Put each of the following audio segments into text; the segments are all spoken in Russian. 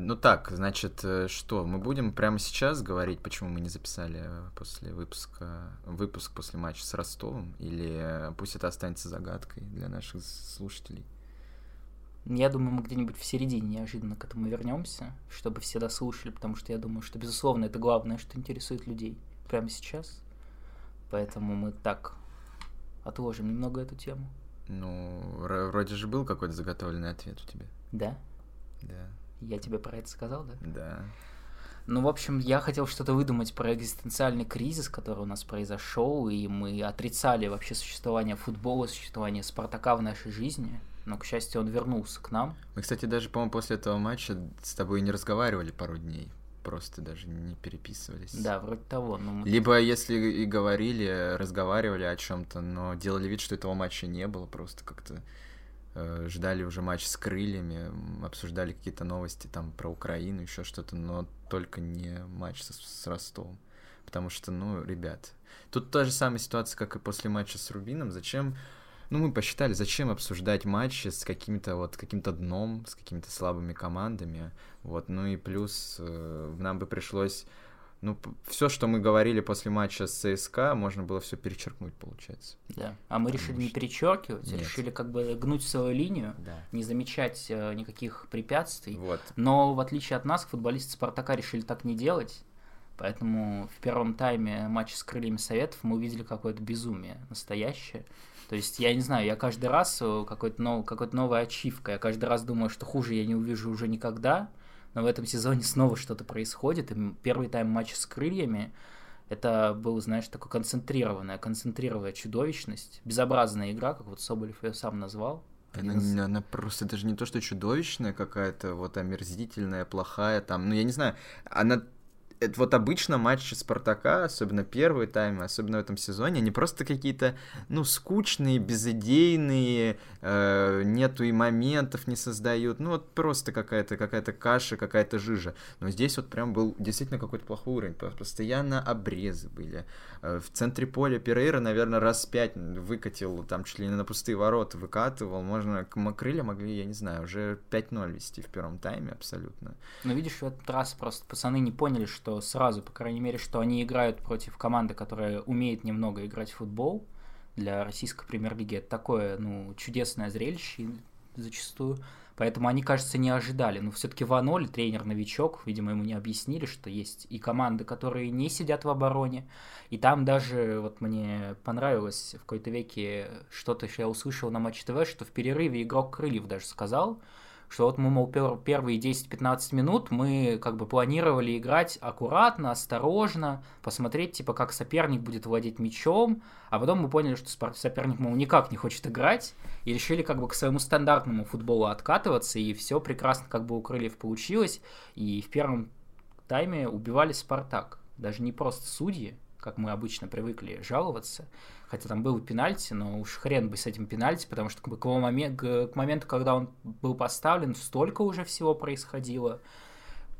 ну так, значит, э, что, мы будем прямо сейчас говорить, почему мы не записали после выпуска, выпуск после матча с Ростовом, или пусть это останется загадкой для наших слушателей? Я думаю, мы где-нибудь в середине неожиданно к этому вернемся, чтобы все дослушали, потому что я думаю, что, безусловно, это главное, что интересует людей прямо сейчас. Поэтому мы так отложим немного эту тему. Ну, вроде же был какой-то заготовленный ответ у тебя. Да? Да. Я тебе про это сказал, да? Да. Ну, в общем, я хотел что-то выдумать про экзистенциальный кризис, который у нас произошел, и мы отрицали вообще существование футбола, существование Спартака в нашей жизни. Но, к счастью, он вернулся к нам. Мы, кстати, даже, по-моему, после этого матча с тобой не разговаривали пару дней. Просто даже не переписывались. Да, вроде того. Но мы... Либо, если и говорили, разговаривали о чем-то, но делали вид, что этого матча не было, просто как-то ждали уже матч с крыльями, обсуждали какие-то новости там про Украину, еще что-то, но только не матч с, с Ростовом. Потому что, ну, ребят, тут та же самая ситуация, как и после матча с Рубином. Зачем ну, мы посчитали, зачем обсуждать матчи с каким-то вот каким-то дном, с какими-то слабыми командами. Вот, ну и плюс э, нам бы пришлось ну, все, что мы говорили после матча с ЦСКА, можно было все перечеркнуть, получается. Да. А мы решили что... не перечеркивать, Нет. решили как бы гнуть свою линию, да. не замечать э, никаких препятствий. Вот. Но в отличие от нас, футболисты Спартака решили так не делать. Поэтому в первом тайме матча с крыльями Советов мы увидели какое-то безумие настоящее. То есть, я не знаю, я каждый раз э, какой-то нов, какой-то новая ачивка, я каждый раз думаю, что хуже я не увижу уже никогда, но в этом сезоне снова что-то происходит, и первый тайм матча с крыльями, это был, знаешь, такой концентрированная, концентрированная чудовищность, безобразная игра, как вот Соболев ее сам назвал. Она, из... она просто даже не то, что чудовищная какая-то, вот омерзительная, плохая там, ну я не знаю, она это вот обычно матчи Спартака, особенно первые таймы, особенно в этом сезоне, они просто какие-то, ну, скучные, безыдейные, э, нету и моментов не создают, ну, вот просто какая-то какая-то каша, какая-то жижа. Но здесь вот прям был действительно какой-то плохой уровень, постоянно обрезы были. Э, в центре поля Перейра, наверное, раз пять выкатил, там чуть ли не на пустые ворота выкатывал, можно, крылья могли, я не знаю, уже 5-0 вести в первом тайме абсолютно. Ну, видишь, в этот раз просто пацаны не поняли, что что сразу, по крайней мере, что они играют против команды, которая умеет немного играть в футбол для российской премьер-лиги. Это такое, ну, чудесное зрелище зачастую. Поэтому они, кажется, не ожидали. Но все-таки Ваноль, тренер-новичок, видимо, ему не объяснили, что есть и команды, которые не сидят в обороне. И там даже, вот мне понравилось в какой-то веке что-то, что я услышал на Матч ТВ, что в перерыве игрок Крыльев даже сказал, что вот мы, мол, первые 10-15 минут мы как бы планировали играть аккуратно, осторожно, посмотреть, типа, как соперник будет владеть мячом, а потом мы поняли, что соперник, мол, никак не хочет играть, и решили как бы к своему стандартному футболу откатываться, и все прекрасно как бы у Крыльев получилось, и в первом тайме убивали Спартак. Даже не просто судьи, как мы обычно привыкли жаловаться, хотя там был пенальти, но уж хрен бы с этим пенальти, потому что к, момент, к моменту, когда он был поставлен, столько уже всего происходило.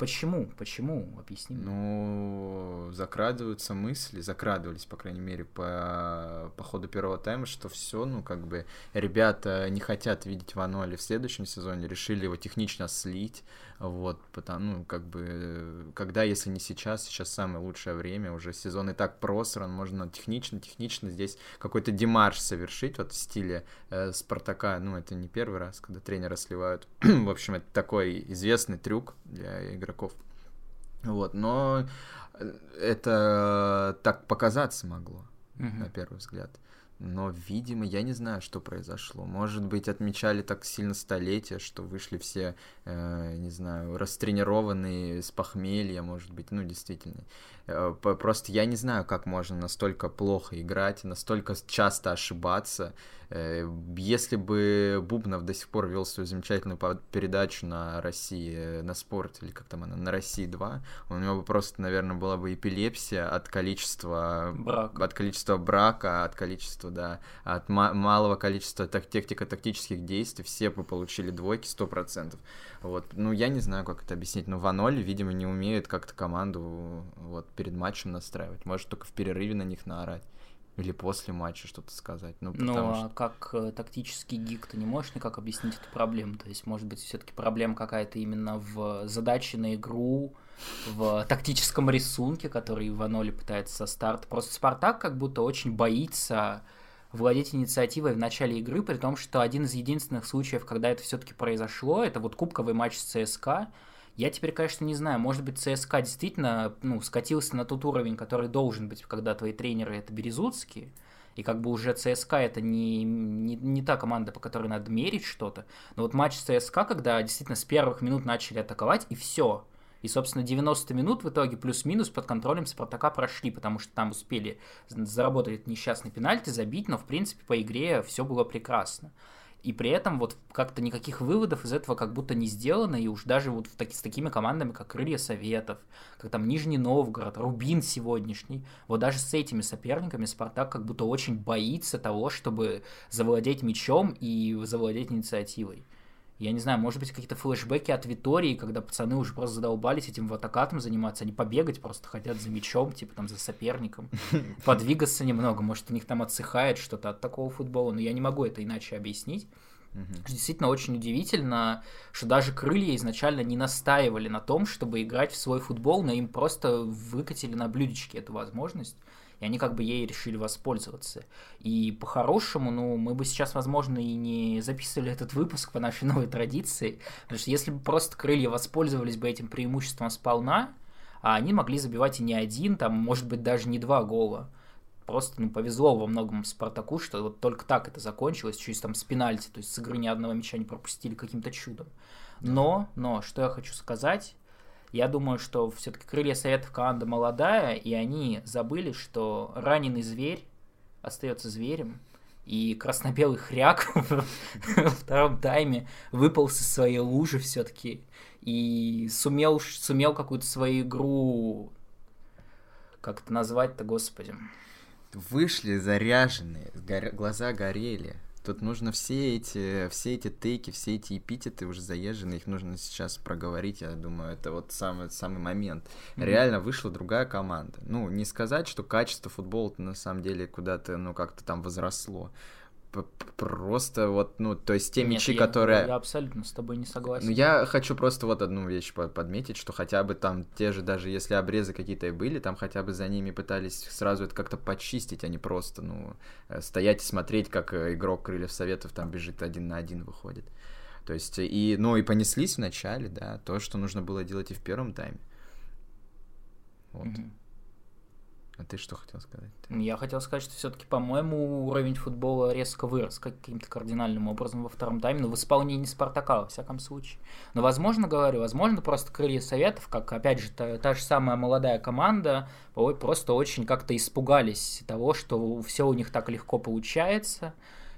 Почему? Почему? Объясни. Ну, закрадываются мысли, закрадывались, по крайней мере, по, по ходу первого тайма, что все, ну, как бы, ребята не хотят видеть Ваноли в следующем сезоне, решили его технично слить, вот, потому, ну, как бы, когда, если не сейчас, сейчас самое лучшее время, уже сезон и так просран, можно технично, технично здесь какой-то демарш совершить, вот в стиле э, Спартака, ну, это не первый раз, когда тренера сливают, в общем, это такой известный трюк для игроков, вот, но э, это так показаться могло, mm-hmm. на первый взгляд. Но, видимо, я не знаю, что произошло. Может быть, отмечали так сильно столетие, что вышли все, э, не знаю, растренированные с похмелья, может быть, ну, действительно. Э, просто я не знаю, как можно настолько плохо играть, настолько часто ошибаться. Э, если бы Бубнов до сих пор вел свою замечательную передачу на России, э, на спорт, или как там она, на России 2, у него бы просто, наверное, была бы эпилепсия от количества брака, от количества брака, от количества, да, от малого количества тактико-тактических действий, все бы получили двойки 100%. Вот, ну, я не знаю, как это объяснить, но Ваноль, видимо, не умеет как-то команду вот перед матчем настраивать. Может только в перерыве на них наорать. или после матча что-то сказать. Ну, ну а что... как э, тактический гик ты не можешь никак объяснить эту проблему? То есть, может быть, все-таки проблема какая-то именно в задаче на игру, в тактическом рисунке, который Иваноли пытается со старта. Просто Спартак как будто очень боится владеть инициативой в начале игры, при том, что один из единственных случаев, когда это все-таки произошло, это вот кубковый матч с ЦСКА. Я теперь, конечно, не знаю, может быть, ЦСКА действительно ну, скатился на тот уровень, который должен быть, когда твои тренеры это березутские, и как бы уже ЦСКА это не, не, не та команда, по которой надо мерить что-то. Но вот матч ЦСКА, когда действительно с первых минут начали атаковать, и все, и, собственно, 90 минут в итоге плюс-минус под контролем Спартака прошли, потому что там успели заработать несчастный пенальти, забить, но, в принципе, по игре все было прекрасно. И при этом вот как-то никаких выводов из этого как будто не сделано, и уж даже вот в таки, с такими командами, как Крылья Советов, как там Нижний Новгород, Рубин сегодняшний, вот даже с этими соперниками Спартак как будто очень боится того, чтобы завладеть мячом и завладеть инициативой я не знаю, может быть, какие-то флешбеки от Витории, когда пацаны уже просто задолбались этим в атакатом заниматься, они побегать просто хотят за мячом, типа там за соперником, подвигаться немного, может, у них там отсыхает что-то от такого футбола, но я не могу это иначе объяснить. Угу. Действительно очень удивительно, что даже крылья изначально не настаивали на том, чтобы играть в свой футбол, но им просто выкатили на блюдечке эту возможность и они как бы ей решили воспользоваться. И по-хорошему, ну, мы бы сейчас, возможно, и не записывали этот выпуск по нашей новой традиции, потому что если бы просто крылья воспользовались бы этим преимуществом сполна, а они могли забивать и не один, там, может быть, даже не два гола. Просто, ну, повезло во многом Спартаку, что вот только так это закончилось, чуть там с пенальти, то есть с игры ни одного мяча не пропустили каким-то чудом. Но, но, что я хочу сказать, я думаю, что все-таки крылья советов команда молодая, и они забыли, что раненый зверь остается зверем, и красно-белый хряк во втором тайме выпал со своей лужи все-таки и сумел, сумел какую-то свою игру как это назвать-то, господи. Вышли заряженные, глаза горели. Тут нужно все эти, все эти тейки, все эти эпитеты уже заезженные, их нужно сейчас проговорить, я думаю, это вот самый, самый момент. Mm-hmm. Реально вышла другая команда. Ну, не сказать, что качество футбола на самом деле куда-то, ну, как-то там возросло просто вот, ну, то есть те Нет, мячи, я, которые... Я абсолютно с тобой не согласен. Ну, я хочу просто вот одну вещь подметить, что хотя бы там те же, даже если обрезы какие-то и были, там хотя бы за ними пытались сразу это как-то почистить, а не просто, ну, э, стоять и смотреть, как э, игрок Крыльев Советов там бежит один на один выходит. То есть, и, ну, и понеслись вначале, да, то, что нужно было делать и в первом тайме. Вот. Mm-hmm. А ты что хотел сказать? Я хотел сказать, что все-таки, по-моему, уровень футбола резко вырос каким-то кардинальным образом во втором тайме, но в исполнении Спартака, во всяком случае. Но, возможно, говорю, возможно, просто крылья Советов, как, опять же, та, та же самая молодая команда, просто очень как-то испугались того, что все у них так легко получается.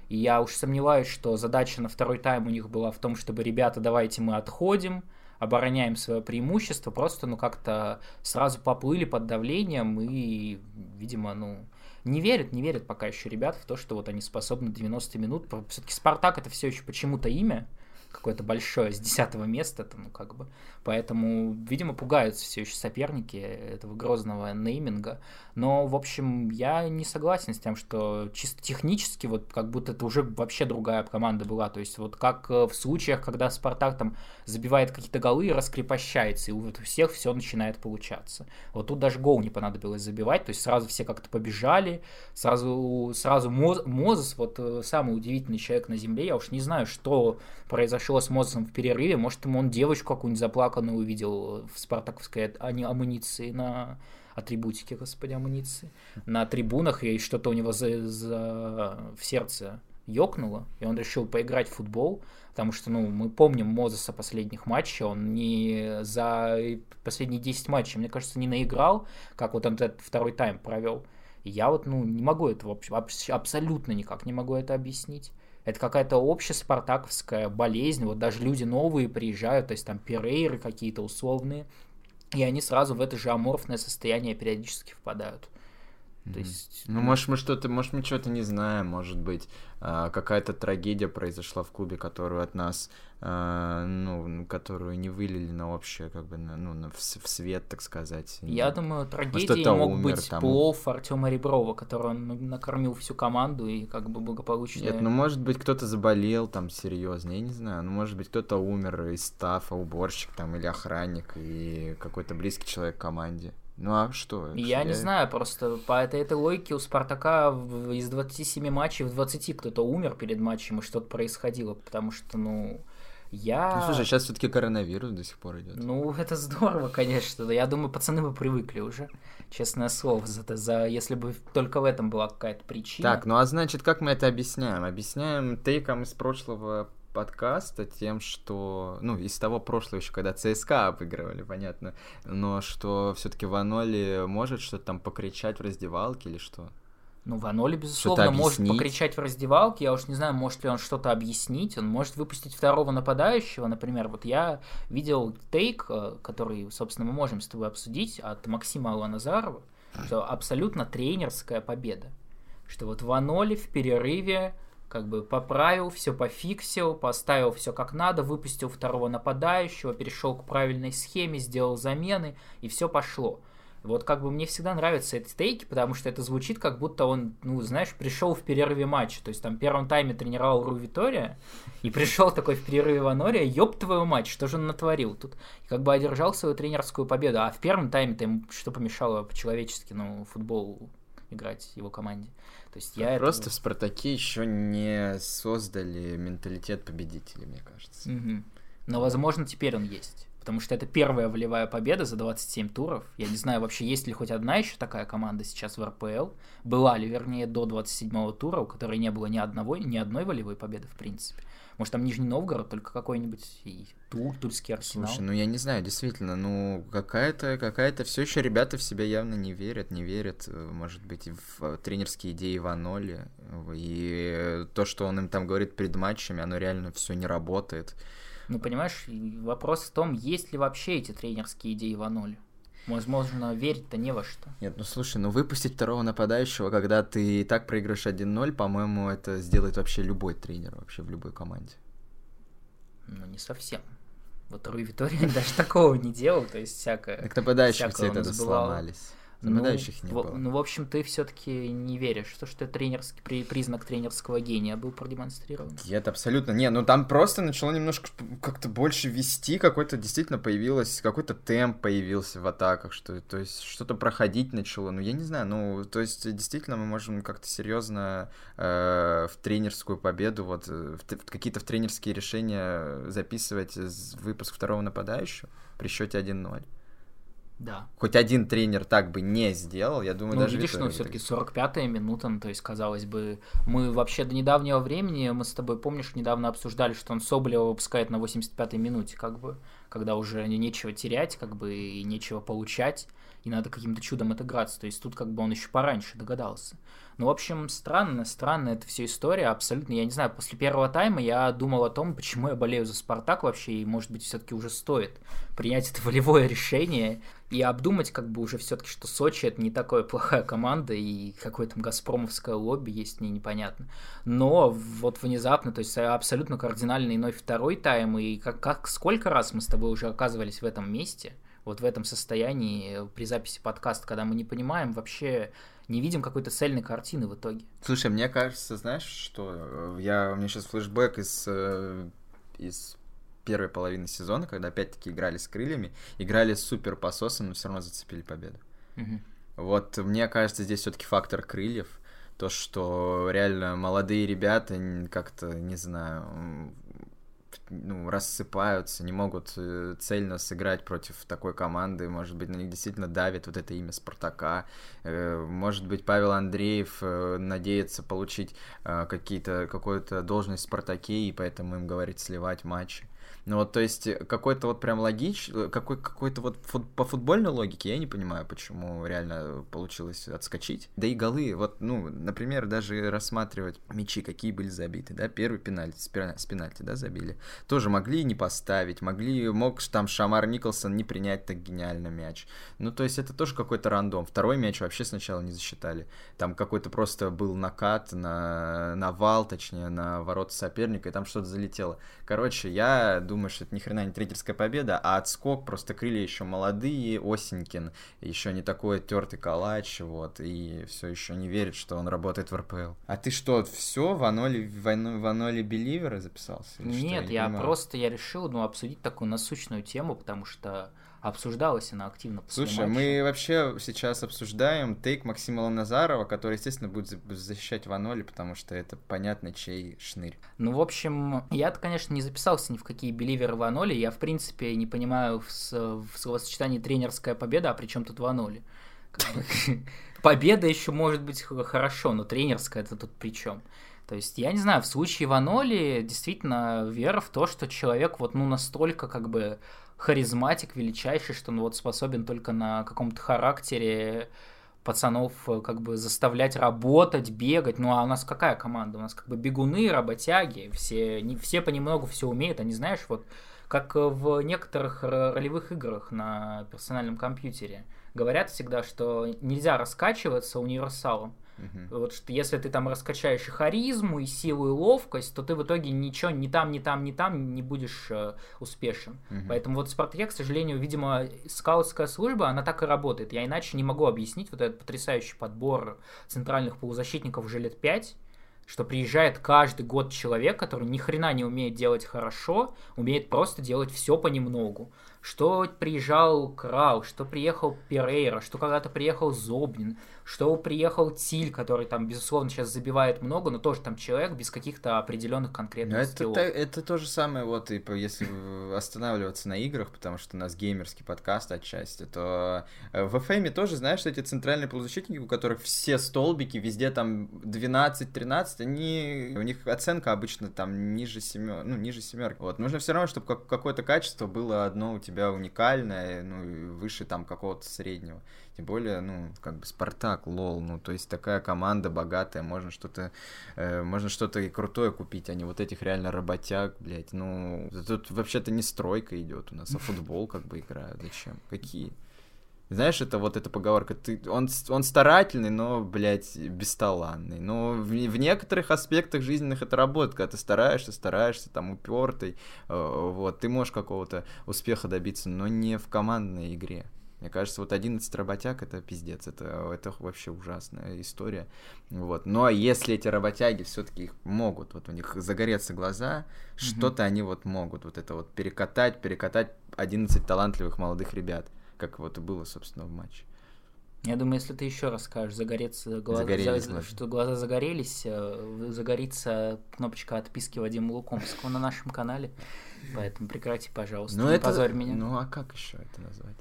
И я уж сомневаюсь, что задача на второй тайм у них была в том, чтобы, ребята, давайте мы отходим, обороняем свое преимущество, просто, ну, как-то сразу поплыли под давлением и, видимо, ну, не верят, не верят пока еще ребят в то, что вот они способны 90 минут. Все-таки Спартак это все еще почему-то имя, какое-то большое, с десятого места, там, ну, как бы. Поэтому, видимо, пугаются все еще соперники этого грозного нейминга. Но, в общем, я не согласен с тем, что чисто технически вот как будто это уже вообще другая команда была. То есть вот как э, в случаях, когда Спартак там забивает какие-то голы и раскрепощается, и у всех все начинает получаться. Вот тут даже гол не понадобилось забивать, то есть сразу все как-то побежали, сразу, сразу Моз, Мозес, вот э, самый удивительный человек на земле, я уж не знаю, что произошло с Мозесом в перерыве, может, ему он девочку какую-нибудь заплаканную увидел в спартаковской амуниции на атрибутики, господи, амуниции, на трибунах, и что-то у него за, за, в сердце ёкнуло, и он решил поиграть в футбол, потому что, ну, мы помним Мозеса последних матчей, он не за последние 10 матчей, мне кажется, не наиграл, как вот он этот второй тайм провел. Я вот, ну, не могу это вообще, абсолютно никак не могу это объяснить. Это какая-то общая спартаковская болезнь, вот даже люди новые приезжают, то есть там перейры какие-то условные, и они сразу в это же аморфное состояние периодически впадают. То есть, ну, может, мы что-то, может, мы что-то не знаем, может быть, э, какая-то трагедия произошла в клубе, которую от нас, э, ну, которую не вылили на общее, как бы, на, ну, на, в, в свет, так сказать. Я Нет. думаю, трагедией мог умер, быть там... плов Артема Реброва, который он накормил всю команду и как бы благополучно... Нет, ну, может быть, кто-то заболел там серьезно, я не знаю, ну, может быть, кто-то умер из стафа, уборщик там или охранник и какой-то близкий человек в команде. Ну а что? Я, я не знаю, просто по этой, этой логике у Спартака из 27 матчей в 20 кто-то умер перед матчем, и что-то происходило, потому что, ну, я... Ну, слушай, сейчас все-таки коронавирус до сих пор идет. Ну, это здорово, конечно. Я думаю, пацаны бы привыкли уже, честное слово, за, за если бы только в этом была какая-то причина. Так, ну а значит, как мы это объясняем? Объясняем тейком из прошлого подкаста тем, что, ну, из того прошлого еще, когда ЦСКА обыгрывали, понятно, но что все-таки Ваноли может что-то там покричать в раздевалке или что? Ну, Ваноли, безусловно, может покричать в раздевалке. Я уж не знаю, может ли он что-то объяснить. Он может выпустить второго нападающего. Например, вот я видел тейк, э, который, собственно, мы можем с тобой обсудить, от Максима Аланазарова, что абсолютно тренерская победа. Что вот Ваноли в перерыве как бы поправил, все пофиксил, поставил все как надо, выпустил второго нападающего, перешел к правильной схеме, сделал замены, и все пошло. Вот как бы мне всегда нравятся эти тейки, потому что это звучит как будто он, ну, знаешь, пришел в перерыве матча. То есть там в первом тайме тренировал Ру Витория, и пришел такой в перерыве Ванория, ёб твою мать, что же он натворил тут? И как бы одержал свою тренерскую победу. А в первом тайме-то ему что помешало по-человечески, ну, футбол играть его команде? То есть я Просто этого... в Спартаке еще не создали менталитет победителей, мне кажется. Угу. Но, возможно, теперь он есть. Потому что это первая волевая победа за 27 туров. Я не знаю, вообще есть ли хоть одна еще такая команда сейчас в РПЛ. Была ли, вернее, до 27 тура, у которой не было ни одного, ни одной волевой победы, в принципе. Может, там Нижний Новгород, только какой-нибудь и Тур, Тульский Арсенал. Слушай, ну я не знаю, действительно, ну какая-то, какая-то все еще ребята в себя явно не верят, не верят, э, может быть, в тренерские идеи Ваноли. И то, что он им там говорит перед матчами, оно реально все не работает. Ну, понимаешь, вопрос в том, есть ли вообще эти тренерские идеи Ваноли. Возможно, верить-то не во что. Нет, ну слушай, ну выпустить второго нападающего, когда ты и так проигрываешь 1-0, по-моему, это сделает вообще любой тренер вообще в любой команде. Ну, не совсем. Вот Руи Витория даже такого не делал, то есть всякое... Так нападающие все это сломались. Нападающих ну, не в, было. Ну, в общем, ты все-таки не веришь, что, что тренерский, при, признак тренерского гения был продемонстрирован. Нет, абсолютно. Не, ну там просто начало немножко как-то больше вести, какой-то действительно появилось, какой-то темп появился в атаках, что, то есть что-то проходить начало. Ну, я не знаю, ну, то есть действительно мы можем как-то серьезно э, в тренерскую победу, вот, э, в, в какие-то в тренерские решения записывать выпуск второго нападающего при счете 1-0. Да. Хоть один тренер так бы не сделал, я думаю, ну, даже... видишь, ну, все-таки 45-я минута, ну, то есть, казалось бы, мы вообще до недавнего времени, мы с тобой, помнишь, недавно обсуждали, что он Соболева выпускает на 85-й минуте, как бы, когда уже нечего терять, как бы, и нечего получать, и надо каким-то чудом отыграться, то есть тут как бы он еще пораньше догадался. Ну, в общем, странно, странно эта вся история, абсолютно, я не знаю, после первого тайма я думал о том, почему я болею за Спартак вообще, и, может быть, все-таки уже стоит принять это волевое решение и обдумать как бы уже все-таки, что Сочи это не такая плохая команда, и какое там газпромовское лобби есть, мне непонятно. Но вот внезапно, то есть абсолютно кардинально иной второй тайм, и как, как сколько раз мы с тобой уже оказывались в этом месте, вот в этом состоянии при записи подкаста, когда мы не понимаем вообще, не видим какой-то цельной картины в итоге. Слушай, мне кажется, знаешь, что э, я у меня сейчас флешбэк из э, из первой половины сезона, когда опять-таки играли с крыльями, играли супер пососом, но все равно зацепили победу. Угу. Вот мне кажется, здесь все-таки фактор крыльев. То, что реально молодые ребята как-то, не знаю, ну, рассыпаются, не могут э, цельно сыграть против такой команды. Может быть, на них действительно давит вот это имя Спартака. Э, может быть, Павел Андреев э, надеется получить какие-то, какую-то должность в Спартаке, и поэтому им говорит сливать матчи. Ну вот, то есть, какой-то вот прям логич, какой, какой-то вот фут, по футбольной логике я не понимаю, почему реально получилось отскочить. Да и голы, вот, ну, например, даже рассматривать мячи, какие были забиты, да, первый пенальти, с пенальти, да, забили. Тоже могли не поставить, могли, мог там Шамар Николсон не принять так гениально мяч. Ну, то есть, это тоже какой-то рандом. Второй мяч вообще сначала не засчитали. Там какой-то просто был накат на, на вал, точнее, на ворота соперника, и там что-то залетело. Короче, я думаю, что это ни хрена не трейдерская победа, а отскок, просто крылья еще молодые, Осенькин, еще не такой тертый калач, вот, и все еще не верит, что он работает в РПЛ. А ты что, все, в Аноли, в Аноли Беливера записался? Нет, я, я просто, я решил, ну, обсудить такую насущную тему, потому что обсуждалась она активно после Слушай, матча. мы вообще сейчас обсуждаем тейк Максима Ланазарова, который, естественно, будет защищать Ваноли, потому что это понятно, чей шнырь. Ну, в общем, я-то, конечно, не записался ни в какие беливеры Ваноли. Я, в принципе, не понимаю в, в словосочетании тренерская победа, а при чем тут Ваноли? Победа еще может быть хорошо, но тренерская это тут при чем? То есть, я не знаю, в случае Ваноли действительно вера в то, что человек вот ну настолько как бы харизматик величайший, что он вот способен только на каком-то характере пацанов э, как бы заставлять работать, бегать. Ну а у нас какая команда? У нас как бы бегуны, работяги, все, не, все понемногу все умеют. Они, знаешь, вот как в некоторых ролевых играх на персональном компьютере. Говорят всегда, что нельзя раскачиваться универсалом. Угу. Вот что если ты там раскачаешь и харизму, и силу, и ловкость, то ты в итоге ничего ни там, ни там, ни там не будешь э, успешен. Угу. Поэтому вот Спартак, к сожалению, видимо, скаутская служба, она так и работает. Я иначе не могу объяснить вот этот потрясающий подбор центральных полузащитников уже лет пять что приезжает каждый год человек, который ни хрена не умеет делать хорошо, умеет просто делать все понемногу что приезжал Крау, что приехал Перейра, что когда-то приехал Зобнин, что приехал Тиль, который там, безусловно, сейчас забивает много, но тоже там человек без каких-то определенных конкретных это, скиллов. Это, это то же самое, вот, и если останавливаться на играх, потому что у нас геймерский подкаст отчасти, то э, в FM тоже, знаешь, эти центральные полузащитники, у которых все столбики, везде там 12-13, они, у них оценка обычно там ниже семер, ну, ниже семерки. Вот, нужно все равно, чтобы какое-то качество было одно у тебя уникальная, ну, выше там какого-то среднего. Тем более, ну, как бы Спартак, лол, ну, то есть такая команда богатая, можно что-то, э, можно что-то и крутое купить, а не вот этих реально работяг, блядь, ну, тут вообще-то не стройка идет у нас, а футбол как бы играют, зачем, какие? Знаешь, это вот эта поговорка, ты, он, он старательный, но, блядь, бесталанный. Но в, в некоторых аспектах жизненных это работает, когда ты стараешься, стараешься, там, упертый, э, вот, ты можешь какого-то успеха добиться, но не в командной игре. Мне кажется, вот 11 работяг это пиздец, это, это вообще ужасная история. Вот. Но если эти работяги все-таки могут, вот у них загореться глаза, mm-hmm. что-то они вот могут, вот это вот перекатать, перекатать 11 талантливых молодых ребят как вот и было, собственно, в матче. Я думаю, если ты еще раз скажешь, загореться, глаза, за, что глаза загорелись, э, загорится кнопочка отписки Вадима Лукомского на нашем канале. Поэтому прекрати, пожалуйста, ну, не это... позорь меня. Ну а как еще это назвать?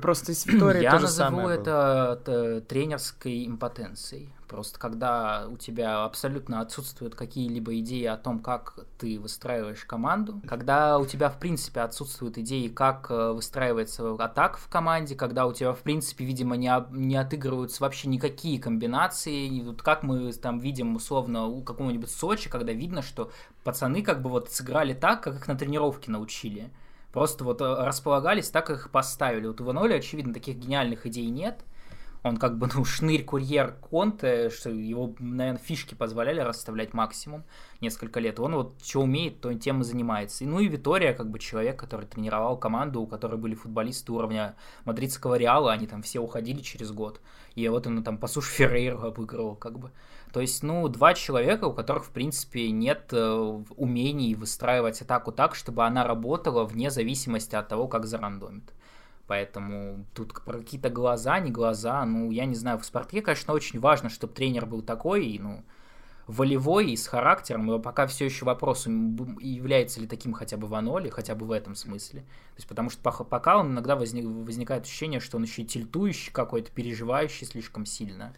Просто из Виктории Я назову это, это тренерской импотенцией. Просто когда у тебя абсолютно отсутствуют какие-либо идеи о том, как ты выстраиваешь команду, когда у тебя, в принципе, отсутствуют идеи, как э, выстраивается атака в команде, когда у тебя, в принципе, видимо, не, не отыгрываются вообще никакие комбинации. И вот как мы там видим, условно, у какого-нибудь Сочи, когда видно, что пацаны как бы вот сыграли так, как их на тренировке научили. Просто вот э, располагались, так их поставили. Вот у Ваноли, очевидно, таких гениальных идей нет. Он как бы, ну, шнырь-курьер Конте, что его, наверное, фишки позволяли расставлять максимум несколько лет. Он вот что умеет, то тем и занимается. И, ну и Витория, как бы человек, который тренировал команду, у которой были футболисты уровня мадридского Реала, они там все уходили через год. И вот он там по суше Феррейру обыгрывал, как бы. То есть, ну, два человека, у которых, в принципе, нет э, умений выстраивать атаку так, чтобы она работала вне зависимости от того, как зарандомит. Поэтому тут про какие-то глаза, не глаза, ну, я не знаю, в «Спартаке», конечно, очень важно, чтобы тренер был такой, ну, волевой и с характером, и пока все еще вопрос, является ли таким хотя бы Ваноли, хотя бы в этом смысле. То есть, потому что пока он иногда возник, возникает ощущение, что он еще и тильтующий какой-то, переживающий слишком сильно.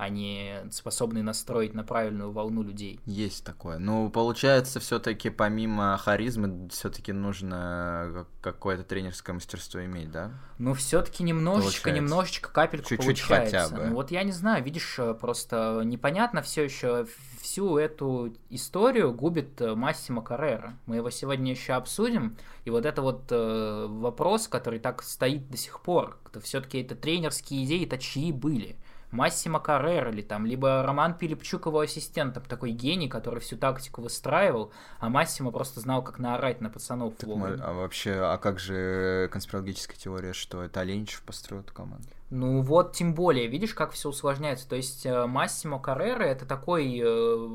Они способны настроить на правильную волну людей. Есть такое. Но получается, все-таки помимо харизмы, все-таки нужно какое-то тренерское мастерство иметь, да? Ну, все-таки немножечко, получается. немножечко капельку Чуть-чуть получается. хотя бы. Ну, вот я не знаю, видишь, э, просто непонятно все еще всю эту историю губит э, Массимо Каррера. Мы его сегодня еще обсудим. И вот это вот э, вопрос, который так стоит до сих пор. Все-таки это тренерские идеи, это чьи были? Массимо Каррера или там, либо Роман Пилипчук его ассистентом, такой гений, который всю тактику выстраивал, а Массимо просто знал, как наорать на пацанов. Мы, а вообще, а как же конспирологическая теория, что это Оленичев построил эту команду? Ну вот, тем более, видишь, как все усложняется. То есть э, Массимо Каррера это такой э,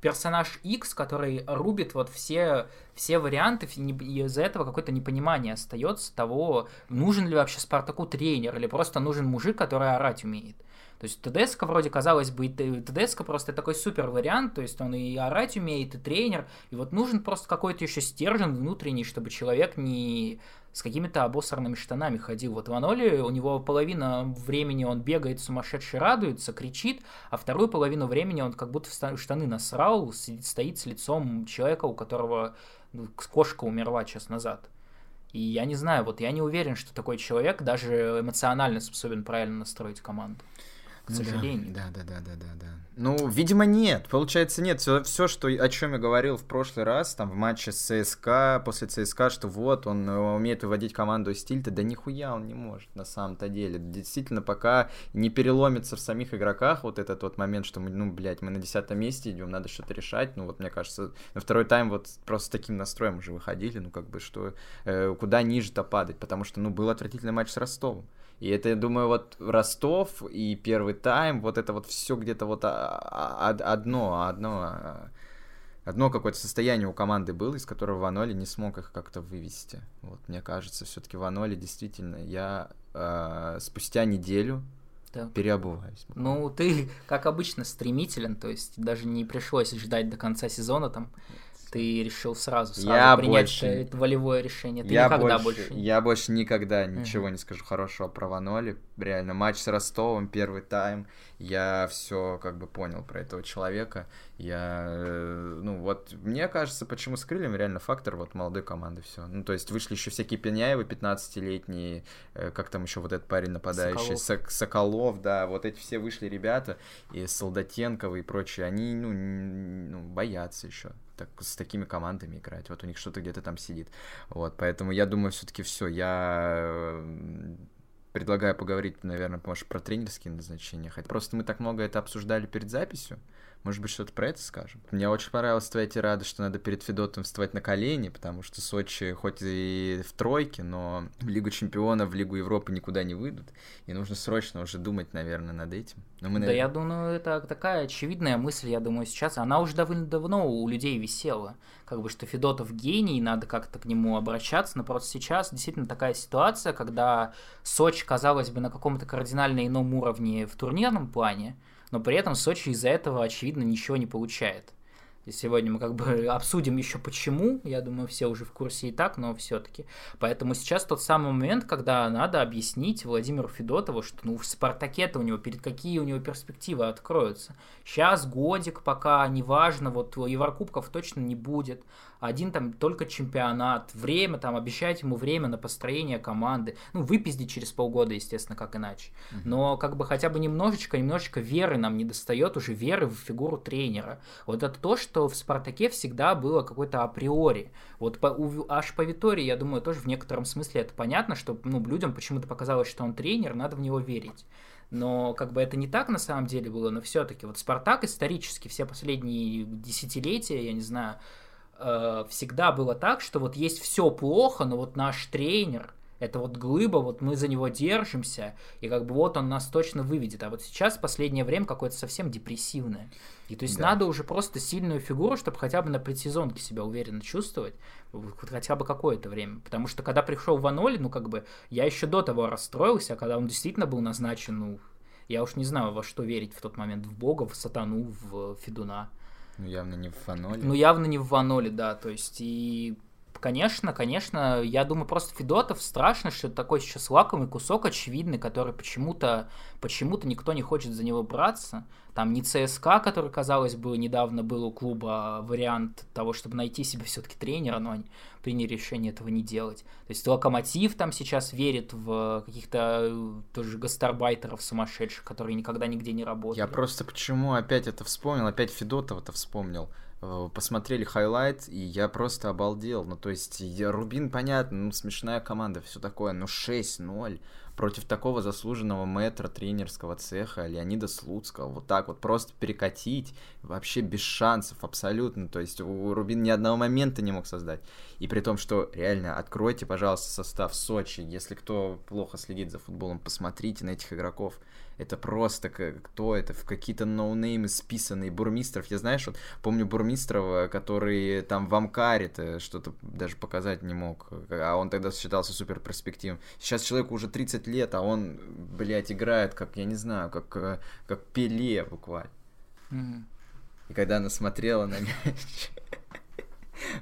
персонаж X, который рубит вот все, все варианты, и из-за этого какое-то непонимание остается того, нужен ли вообще Спартаку тренер, или просто нужен мужик, который орать умеет. То есть ТДСК вроде, казалось бы, ТДСК просто такой супер вариант, то есть он и орать умеет, и тренер, и вот нужен просто какой-то еще стержень внутренний, чтобы человек не с какими-то обосранными штанами ходил. Вот в Аноле у него половина времени он бегает сумасшедший, радуется, кричит, а вторую половину времени он как будто в штаны насрал, стоит с лицом человека, у которого ну, кошка умерла час назад. И я не знаю, вот я не уверен, что такой человек даже эмоционально способен правильно настроить команду к сожалению. Да, да, да, да, да, да. Ну, видимо, нет. Получается, нет. Все, все, что, о чем я говорил в прошлый раз, там, в матче с ЦСКА, после ЦСКА, что вот, он э, умеет выводить команду из стиля, да нихуя он не может, на самом-то деле. Действительно, пока не переломится в самих игроках вот этот вот момент, что мы, ну, блядь, мы на десятом месте идем, надо что-то решать. Ну, вот, мне кажется, на второй тайм вот просто с таким настроем уже выходили, ну, как бы, что э, куда ниже-то падать, потому что, ну, был отвратительный матч с Ростовом. И это, я думаю, вот Ростов и первый тайм, вот это вот все где-то вот одно, одно, одно какое-то состояние у команды было, из которого Ваноли не смог их как-то вывести. Вот, мне кажется, все-таки Ваноли действительно, я э, спустя неделю да. переобуваюсь. Ну, ты, как обычно, стремителен, то есть даже не пришлось ждать до конца сезона там ты решил сразу, сразу я принять больше... это волевое решение. Ты я никогда больше, больше... Я больше никогда ничего uh-huh. не скажу хорошего про Ваноли. Реально, матч с Ростовом, первый тайм. Я все как бы понял про этого человека. Я, э, ну вот, мне кажется, почему с крыльями реально фактор вот молодой команды все. Ну, то есть вышли еще всякие Пеняевы 15-летние, э, как там еще вот этот парень нападающий, Соколов. Соколов, да, вот эти все вышли ребята, и Солдатенкова и прочие, они, ну, ну боятся еще так, с такими командами играть. Вот у них что-то где-то там сидит. Вот, поэтому я думаю, все-таки все. Я предлагаю поговорить, наверное, может, про тренерские назначения. Хотя просто мы так много это обсуждали перед записью. Может быть, что-то про это скажем? Мне очень понравилась твоя тирада, что надо перед Федотом вставать на колени, потому что Сочи хоть и в тройке, но в Лигу Чемпионов, в Лигу Европы никуда не выйдут. И нужно срочно уже думать, наверное, над этим. Но мы, наверное... Да, я думаю, это такая очевидная мысль, я думаю, сейчас. Она уже довольно давно у людей висела. Как бы, что Федотов гений, надо как-то к нему обращаться. Но просто сейчас действительно такая ситуация, когда Сочи, казалось бы, на каком-то кардинально ином уровне в турнирном плане, но при этом Сочи из-за этого, очевидно, ничего не получает. И сегодня мы как бы обсудим еще почему, я думаю, все уже в курсе и так, но все-таки. Поэтому сейчас тот самый момент, когда надо объяснить Владимиру Федотову, что ну в Спартаке-то у него, перед какие у него перспективы откроются. Сейчас годик пока, неважно, вот Еврокубков точно не будет один там только чемпионат, время, там, обещать ему время на построение команды, ну, выпиздить через полгода, естественно, как иначе. Но как бы хотя бы немножечко, немножечко веры нам не достает, уже веры в фигуру тренера. Вот это то, что в «Спартаке» всегда было какое-то априори. Вот по, у, аж по Витории, я думаю, тоже в некотором смысле это понятно, что ну, людям почему-то показалось, что он тренер, надо в него верить но как бы это не так на самом деле было, но все-таки вот Спартак исторически все последние десятилетия, я не знаю, э, всегда было так, что вот есть все плохо, но вот наш тренер, это вот глыба, вот мы за него держимся, и как бы вот он нас точно выведет. А вот сейчас последнее время какое-то совсем депрессивное. И то есть да. надо уже просто сильную фигуру, чтобы хотя бы на предсезонке себя уверенно чувствовать, хотя бы какое-то время. Потому что когда пришел Ваноли, ну как бы я еще до того расстроился, а когда он действительно был назначен, ну я уж не знаю, во что верить в тот момент, в Бога, в сатану, в Федуна. Ну, явно не в Ваноле. Ну, явно не в Ваноле, да. То есть, и конечно, конечно, я думаю, просто Федотов страшно, что это такой сейчас лакомый кусок очевидный, который почему-то почему-то никто не хочет за него браться. Там не ЦСКА, который, казалось бы, недавно был у клуба а вариант того, чтобы найти себе все-таки тренера, но они приняли решение этого не делать. То есть Локомотив там сейчас верит в каких-то э, тоже гастарбайтеров сумасшедших, которые никогда нигде не работали. Я просто почему опять это вспомнил, опять Федотова-то вспомнил. Э, посмотрели highlight, и я просто обалдел. Ну, то есть, Рубин, понятно, ну, смешная команда, все такое, но 6-0 против такого заслуженного метра тренерского цеха Леонида Слуцкого. Вот так вот просто перекатить, вообще без шансов абсолютно. То есть, у Рубин ни одного момента не мог создать. И при том, что реально, откройте, пожалуйста, состав Сочи. Если кто плохо следит за футболом, посмотрите на этих игроков это просто кто это, в какие-то ноунеймы списанные бурмистров. Я, знаешь, вот помню бурмистрова, который там в Амкаре что-то даже показать не мог, а он тогда считался супер перспективным. Сейчас человеку уже 30 лет, а он, блядь, играет как, я не знаю, как, э, как Пеле буквально. Mm-hmm. И когда она смотрела на мяч,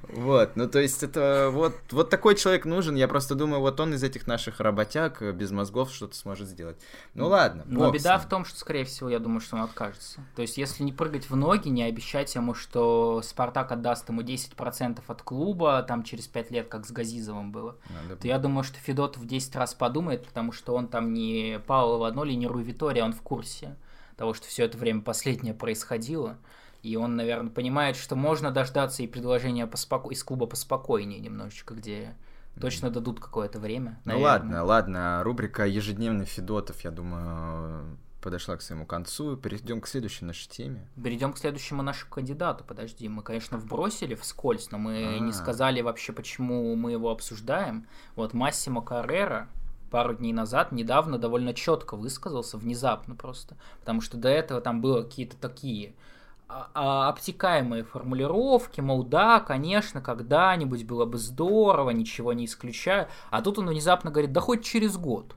вот, ну то есть это вот, вот такой человек нужен. Я просто думаю, вот он из этих наших работяг э, без мозгов что-то сможет сделать. Ну ладно. Но беда в том, что, скорее всего, я думаю, что он откажется. То есть, если не прыгать в ноги, не обещать ему, что Спартак отдаст ему 10% от клуба, там через 5 лет, как с Газизовым было, Надо... то я думаю, что Федотов 10 раз подумает, потому что он там не Пауэлл в одной, не Руй Витория, он в курсе того, что все это время последнее происходило. И он, наверное, понимает, что можно дождаться и предложения поспоко... из клуба поспокойнее немножечко, где точно дадут какое-то время. Наверное. Ну ладно, ладно. Рубрика «Ежедневный Федотов», я думаю, подошла к своему концу. Перейдем к следующей нашей теме. Перейдем к следующему нашему кандидату. Подожди, мы, конечно, вбросили вскользь, но мы А-а-а. не сказали вообще, почему мы его обсуждаем. Вот Массимо Каррера пару дней назад, недавно довольно четко высказался, внезапно просто. Потому что до этого там было какие-то такие обтекаемые формулировки, мол, да, конечно, когда-нибудь было бы здорово, ничего не исключаю. А тут он внезапно говорит, да хоть через год.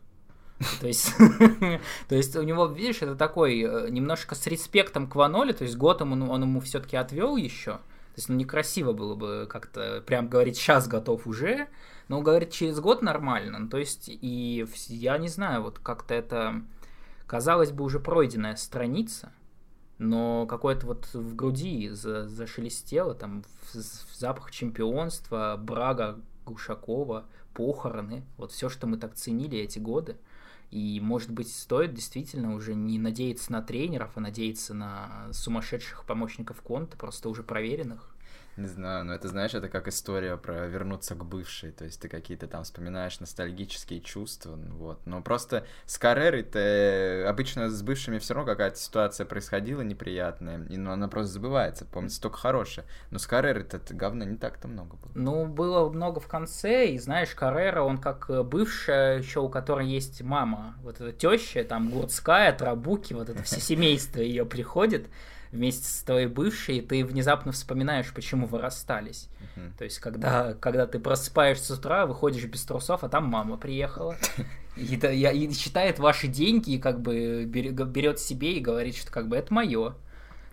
То есть, то есть у него, видишь, это такой э, немножко с респектом к Ваноле, то есть год ему, он ему все-таки отвел еще. То есть, ну, некрасиво было бы как-то прям говорить, сейчас готов уже, но говорит, через год нормально. Ну, то есть, и я не знаю, вот как-то это, казалось бы, уже пройденная страница, но какое-то вот в груди за, зашелестело, там в, в запах чемпионства, Брага, Гушакова, похороны, вот все, что мы так ценили эти годы. И, может быть, стоит действительно уже не надеяться на тренеров, а надеяться на сумасшедших помощников Конта, просто уже проверенных. Не знаю, но это, знаешь, это как история про вернуться к бывшей, то есть ты какие-то там вспоминаешь ностальгические чувства, вот. Но просто с Каррерой ты обычно с бывшими все равно какая-то ситуация происходила неприятная, и ну, она просто забывается, помнится только хорошее. Но с Каррерой-то говна не так-то много было. Ну, было много в конце, и знаешь, Каррера, он как бывшая, еще у которой есть мама, вот эта теща, там, Гурцкая, Трабуки, вот это все семейство ее приходит, вместе с твоей бывшей, и ты внезапно вспоминаешь, почему вы расстались. Uh-huh. То есть, когда, когда ты просыпаешься с утра, выходишь без трусов, а там мама приехала. И, и, и считает ваши деньги, и как бы берет себе и говорит, что как бы это мое.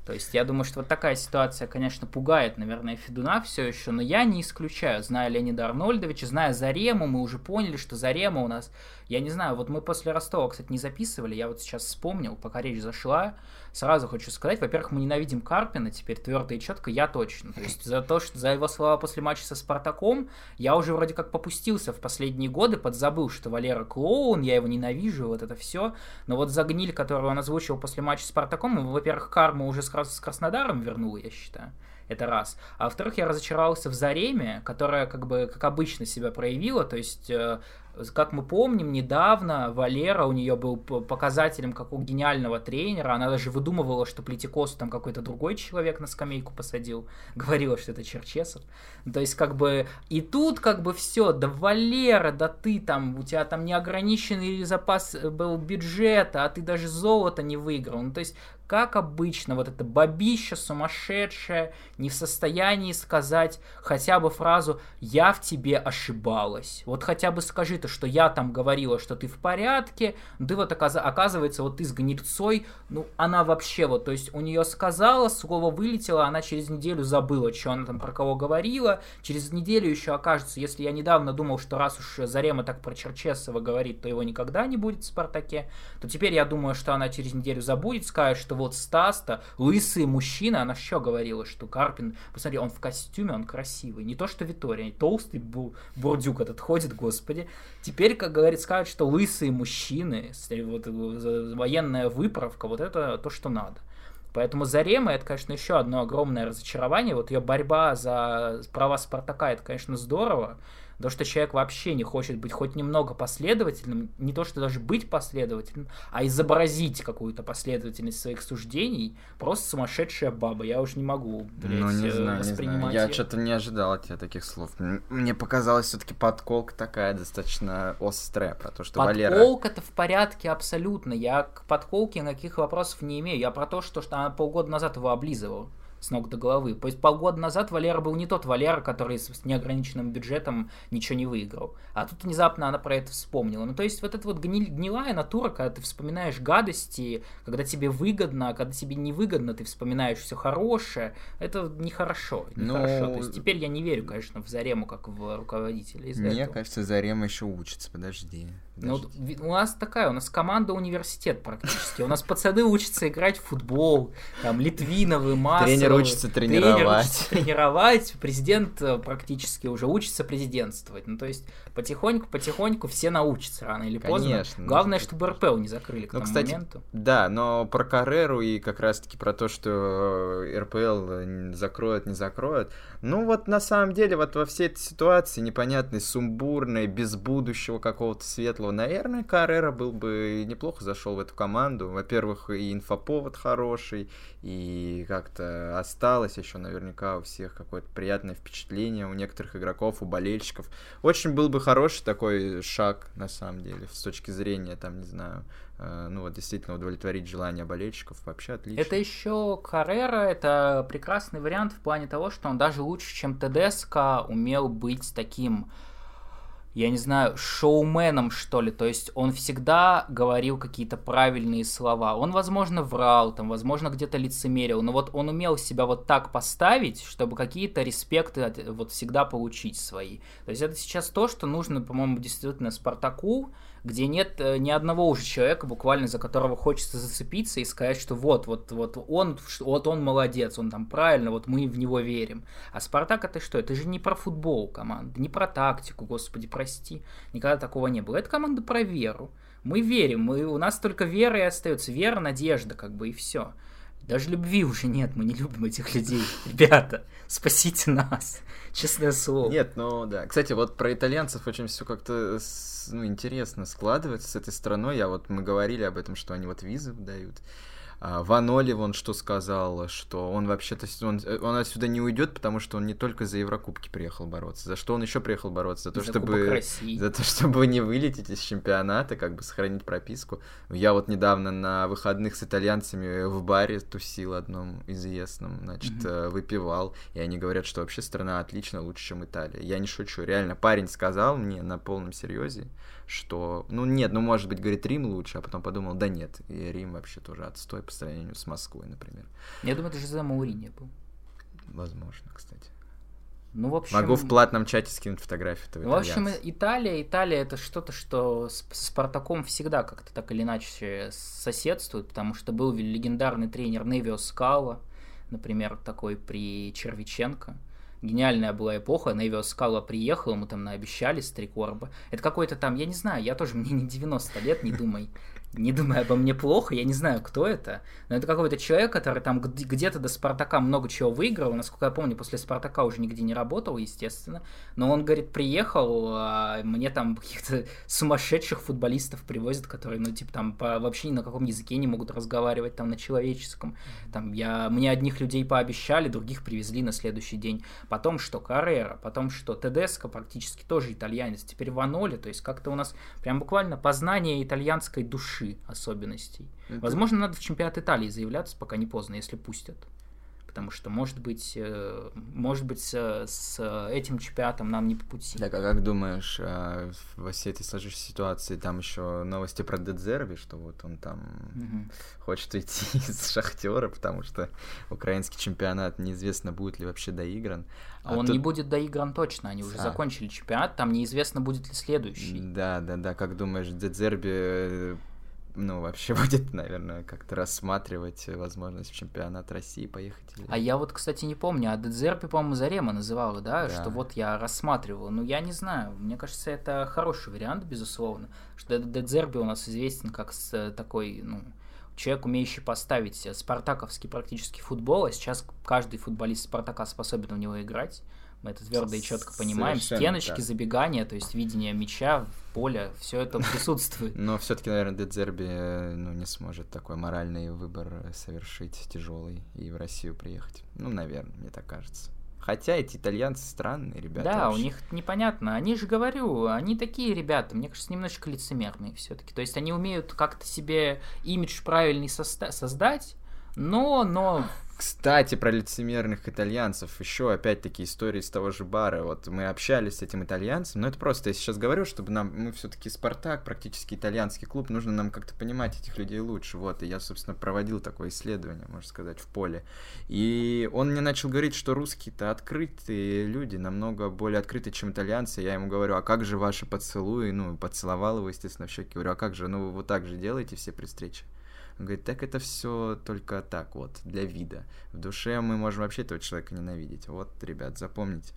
То есть я думаю, что вот такая ситуация, конечно, пугает, наверное, Федуна все еще, но я не исключаю, зная Леонида Арнольдовича, зная Зарему, мы уже поняли, что Зарема у нас, я не знаю, вот мы после Ростова, кстати, не записывали, я вот сейчас вспомнил, пока речь зашла, сразу хочу сказать, во-первых, мы ненавидим Карпина теперь твердо и четко, я точно. То есть за то, что за его слова после матча со Спартаком, я уже вроде как попустился в последние годы, подзабыл, что Валера клоун, я его ненавижу, вот это все. Но вот за гниль, которую он озвучил после матча с Спартаком, во-первых, карму уже с, с Краснодаром вернул, я считаю. Это раз. А во-вторых, я разочаровался в Зареме, которая, как бы, как обычно себя проявила, то есть э, как мы помним, недавно Валера у нее был показателем какого гениального тренера. Она даже выдумывала, что Плетикосу там какой-то другой человек на скамейку посадил. Говорила, что это Черчесов. То есть, как бы, и тут как бы все, да Валера, да ты там, у тебя там неограниченный запас был бюджета, а ты даже золото не выиграл. Ну, то есть, как обычно, вот это бабища сумасшедшая, не в состоянии сказать хотя бы фразу «я в тебе ошибалась». Вот хотя бы скажи то, что я там говорила, что ты в порядке, ты вот оказывается, вот ты с гнильцой, ну, она вообще вот, то есть у нее сказала, слово вылетело, она через неделю забыла, что она там про кого говорила, через неделю еще окажется, если я недавно думал, что раз уж Зарема так про Черчесова говорит, то его никогда не будет в «Спартаке», то теперь я думаю, что она через неделю забудет, скажет, что вот Стас-то лысый мужчина, она что говорила, что Карпин, посмотри, он в костюме, он красивый, не то что Витория, толстый бу, бурдюк этот ходит, господи. Теперь, как говорит, скажут, что лысые мужчины, вот, военная выправка, вот это то, что надо. Поэтому Зарема это, конечно, еще одно огромное разочарование. Вот ее борьба за права Спартака, это, конечно, здорово. То, что человек вообще не хочет быть хоть немного последовательным, не то, что даже быть последовательным, а изобразить какую-то последовательность своих суждений, просто сумасшедшая баба. Я уже не могу, блядь, ну, не э, знаю, воспринимать не знаю. Я что-то не ожидал от тебя таких слов. Мне показалось, все-таки подколка такая достаточно острая про то, что Валера... Подколка-то в порядке абсолютно. Я к подколке никаких вопросов не имею. Я про то, что, что она полгода назад его облизывала с ног до головы. То есть полгода назад Валера был не тот Валера, который с неограниченным бюджетом ничего не выиграл. А тут внезапно она про это вспомнила. Ну, то есть вот эта вот гниль, гнилая натура, когда ты вспоминаешь гадости, когда тебе выгодно, а когда тебе невыгодно, ты вспоминаешь все хорошее, это нехорошо. нехорошо. Ну, То есть теперь я не верю, конечно, в Зарему как в руководителя. Мне этого. кажется, Зарема еще учится. Подожди. Ну, вот у нас такая, у нас команда университет практически. У нас пацаны учатся играть в футбол, там Литвиновы, Масловы. Тренер учится Тренер тренировать. учится тренировать, президент э, практически уже учится президентствовать. Ну, то есть потихоньку-потихоньку все научатся рано или поздно. Конечно, Главное, чтобы РПЛ не закрыли к Ну, тому кстати, моменту. Да, но про Карреру и как раз-таки про то, что э, РПЛ закроют, не закроют. Ну вот на самом деле вот во всей этой ситуации непонятной, сумбурной, без будущего какого-то светлого, наверное, Каррера был бы неплохо зашел в эту команду. Во-первых, и инфоповод хороший, и как-то осталось еще наверняка у всех какое-то приятное впечатление, у некоторых игроков, у болельщиков. Очень был бы хороший такой шаг, на самом деле, с точки зрения, там, не знаю, э, ну вот действительно удовлетворить желания болельщиков. Вообще отлично. Это еще Каррера, это прекрасный вариант в плане того, что он даже лучше, чем ТДСК, умел быть таким, я не знаю, шоуменом, что ли. То есть он всегда говорил какие-то правильные слова. Он, возможно, врал, там, возможно, где-то лицемерил, но вот он умел себя вот так поставить, чтобы какие-то респекты от- вот всегда получить свои. То есть это сейчас то, что нужно, по-моему, действительно Спартаку, где нет э, ни одного уже человека, буквально за которого хочется зацепиться и сказать, что вот, вот, вот он, вот он молодец, он там правильно, вот мы в него верим. А Спартак это что? Это же не про футбол команда, не про тактику, господи, прости. Никогда такого не было. Это команда про веру. Мы верим, мы, у нас только вера и остается. Вера, надежда, как бы, и все. Даже любви уже нет, мы не любим этих людей. Ребята, спасите нас. Честное слово. Нет, ну да. Кстати, вот про итальянцев очень все как-то ну, интересно складывается с этой страной. Я вот мы говорили об этом, что они вот визы дают. А, Ваноли вон что сказал, что он вообще-то он, э, он отсюда не уйдет, потому что он не только за Еврокубки приехал бороться. За что он еще приехал бороться? За то, За чтобы за то, чтобы не вылететь из чемпионата, как бы сохранить прописку. Я вот недавно на выходных с итальянцами в баре тусил одном известном, значит, э, выпивал, и они говорят, что вообще страна отлично, лучше, чем Италия. Я не шучу, реально, парень сказал мне на полном серьезе, что, ну нет, ну может быть, говорит, Рим лучше, а потом подумал, да нет, и Рим вообще тоже отстой по сравнению с Москвой, например. Я думаю, это Жозе Мауриньо был. Возможно, кстати. Ну, в общем... Могу в платном чате скинуть фотографию этого Ну, в общем. Италия, Италия это что-то, что с Спартаком всегда как-то так или иначе соседствует, потому что был легендарный тренер Невио Скала, например, такой при Червиченко. Гениальная была эпоха, Невио Скала приехал, ему там наобещали с три короба. Это какой-то там, я не знаю, я тоже, мне не 90 лет, не думай. Не думай обо мне плохо, я не знаю, кто это, но это какой-то человек, который там где-то до Спартака много чего выиграл, насколько я помню, после Спартака уже нигде не работал, естественно, но он, говорит, приехал, а мне там каких-то сумасшедших футболистов привозят, которые, ну, типа, там по- вообще ни на каком языке не могут разговаривать, там, на человеческом. Там я, мне одних людей пообещали, других привезли на следующий день. Потом что, Каррера, потом что, Тедеско практически тоже итальянец, теперь Ваноли, то есть как-то у нас прям буквально познание итальянской души души особенностей. Это... Возможно, надо в чемпионат Италии заявляться, пока не поздно, если пустят потому что, может быть, э, может быть, с этим чемпионатом нам не по пути. Так, а как думаешь, а, во всей этой сложившейся ситуации там еще новости про Дедзерви, что вот он там угу. хочет уйти из Шахтера, потому что украинский чемпионат неизвестно, будет ли вообще доигран. А он тут... не будет доигран точно, они уже а. закончили чемпионат, там неизвестно, будет ли следующий. Да, да, да, как думаешь, Дедзерби э, ну, вообще будет, наверное, как-то рассматривать возможность в чемпионат России поехать. Или... А я вот, кстати, не помню, а Дедзерпи, по-моему, Зарема называла, да? да, что вот я рассматривал. Ну, я не знаю, мне кажется, это хороший вариант, безусловно, что Дедзерби у нас известен как с такой, ну, человек, умеющий поставить спартаковский практически футбол, а сейчас каждый футболист Спартака способен в него играть. Мы это твердо и четко понимаем. Совершенно Стеночки, так. забегания, то есть видение мяча, поля, все это присутствует. Но все-таки, наверное, Дедзерби э, ну, не сможет такой моральный выбор совершить тяжелый и в Россию приехать. Ну, наверное, мне так кажется. Хотя эти итальянцы странные ребята. Да, вообще. у них непонятно. Они же говорю, они такие ребята, мне кажется, немножечко лицемерные все-таки. То есть они умеют как-то себе имидж правильный создать, но, но кстати, про лицемерных итальянцев. Еще опять-таки истории из того же бара. Вот мы общались с этим итальянцем, но это просто я сейчас говорю, чтобы нам, мы все-таки Спартак, практически итальянский клуб, нужно нам как-то понимать этих людей лучше. Вот, и я, собственно, проводил такое исследование, можно сказать, в поле. И он мне начал говорить, что русские-то открытые люди, намного более открытые, чем итальянцы. Я ему говорю, а как же ваши поцелуи? Ну, поцеловал его, естественно, в щеки. Говорю, а как же, ну, вы вот так же делаете все при встрече? Он говорит, так это все только так вот, для вида. В душе мы можем вообще этого человека ненавидеть. Вот, ребят, запомните.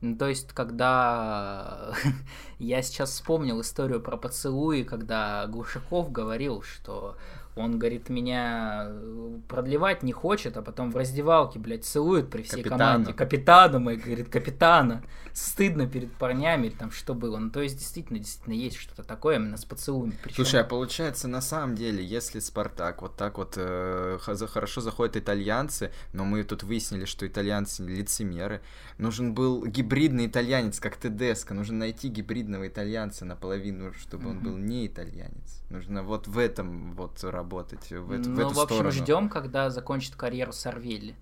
Ну, то есть, когда я сейчас вспомнил историю про поцелуи, когда Глушаков говорил, что он, говорит, меня э, продлевать не хочет, а потом в раздевалке, блядь, целует при всей Капитана. команде. Капитана мой, говорит, капитана. Стыдно перед парнями, или там что было. Ну, то есть, действительно, действительно есть что-то такое именно с поцелуями. Причем... Слушай, а получается, на самом деле, если Спартак вот так вот э, хорошо заходят итальянцы, но мы тут выяснили, что итальянцы лицемеры, нужен был гибридный итальянец, как Тедеско. Нужно найти гибридного итальянца наполовину, чтобы mm-hmm. он был не итальянец. Нужно вот в этом вот работать, в, эту, ну, в эту в общем, сторону. ждем, когда закончит карьеру Сарвелли.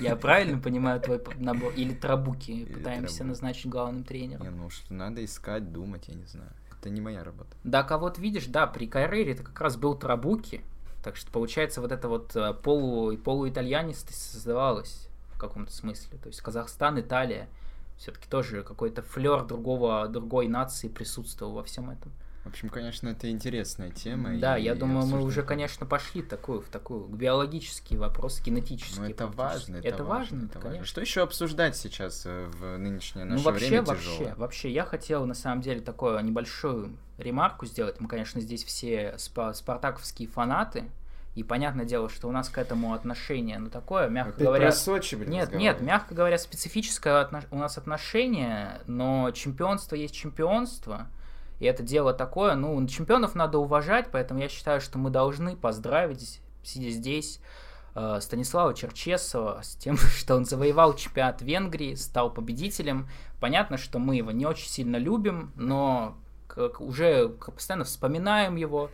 Я правильно понимаю твой набор? Или Трабуки пытаемся назначить главным тренером? Не, ну что надо искать, думать, я не знаю. Это не моя работа. Да, кого-то видишь, да, при карьере это как раз был Трабуки, так что получается вот это вот э, полу, полуитальянец создавалось в каком-то смысле. То есть Казахстан, Италия, все-таки тоже какой-то флер другого, другой нации присутствовал во всем этом. В общем, конечно, это интересная тема. Да, я думаю, мы уже, конечно, пошли такую, в такую биологический вопрос, генетический. Ну, это важно. Это, это важно, это конечно. Важно. Что еще обсуждать сейчас э, в нынешнее ну, наше ну, вообще, время вообще, тяжелое? Вообще, я хотел, на самом деле, такую небольшую ремарку сделать. Мы, конечно, здесь все спартаковские фанаты, и понятное дело, что у нас к этому отношение, ну такое, мягко Опять говоря... Про Сочи, блин, Нет, нет, мягко говоря, специфическое отно... у нас отношение, но чемпионство есть чемпионство. И это дело такое, ну, чемпионов надо уважать, поэтому я считаю, что мы должны поздравить, сидя здесь, э, Станислава Черчесова с тем, что он завоевал чемпионат Венгрии, стал победителем. Понятно, что мы его не очень сильно любим, но как уже постоянно вспоминаем его,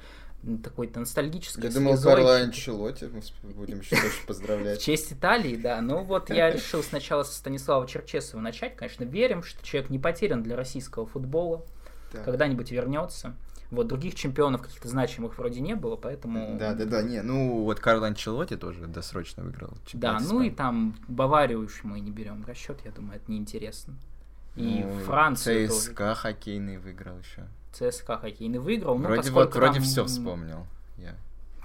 такой-то ностальгической Я думал, Карла Анчелоти мы будем еще больше поздравлять. В честь Италии, да. Ну вот я решил сначала со Станислава Черчесова начать. Конечно, верим, что человек не потерян для российского футбола да. когда-нибудь вернется. Вот других чемпионов каких-то значимых вроде не было, поэтому... Да, да, да, не, ну вот Карл Анчелоти тоже досрочно выиграл Да, ну и там Баварию уж мы не берем в расчет, я думаю, это неинтересно. И ну, Францию ЦСКА тоже. хоккейный выиграл еще. ЦСКА хоккейный выиграл. Ну, вроде вот, вроде там... все вспомнил. Я.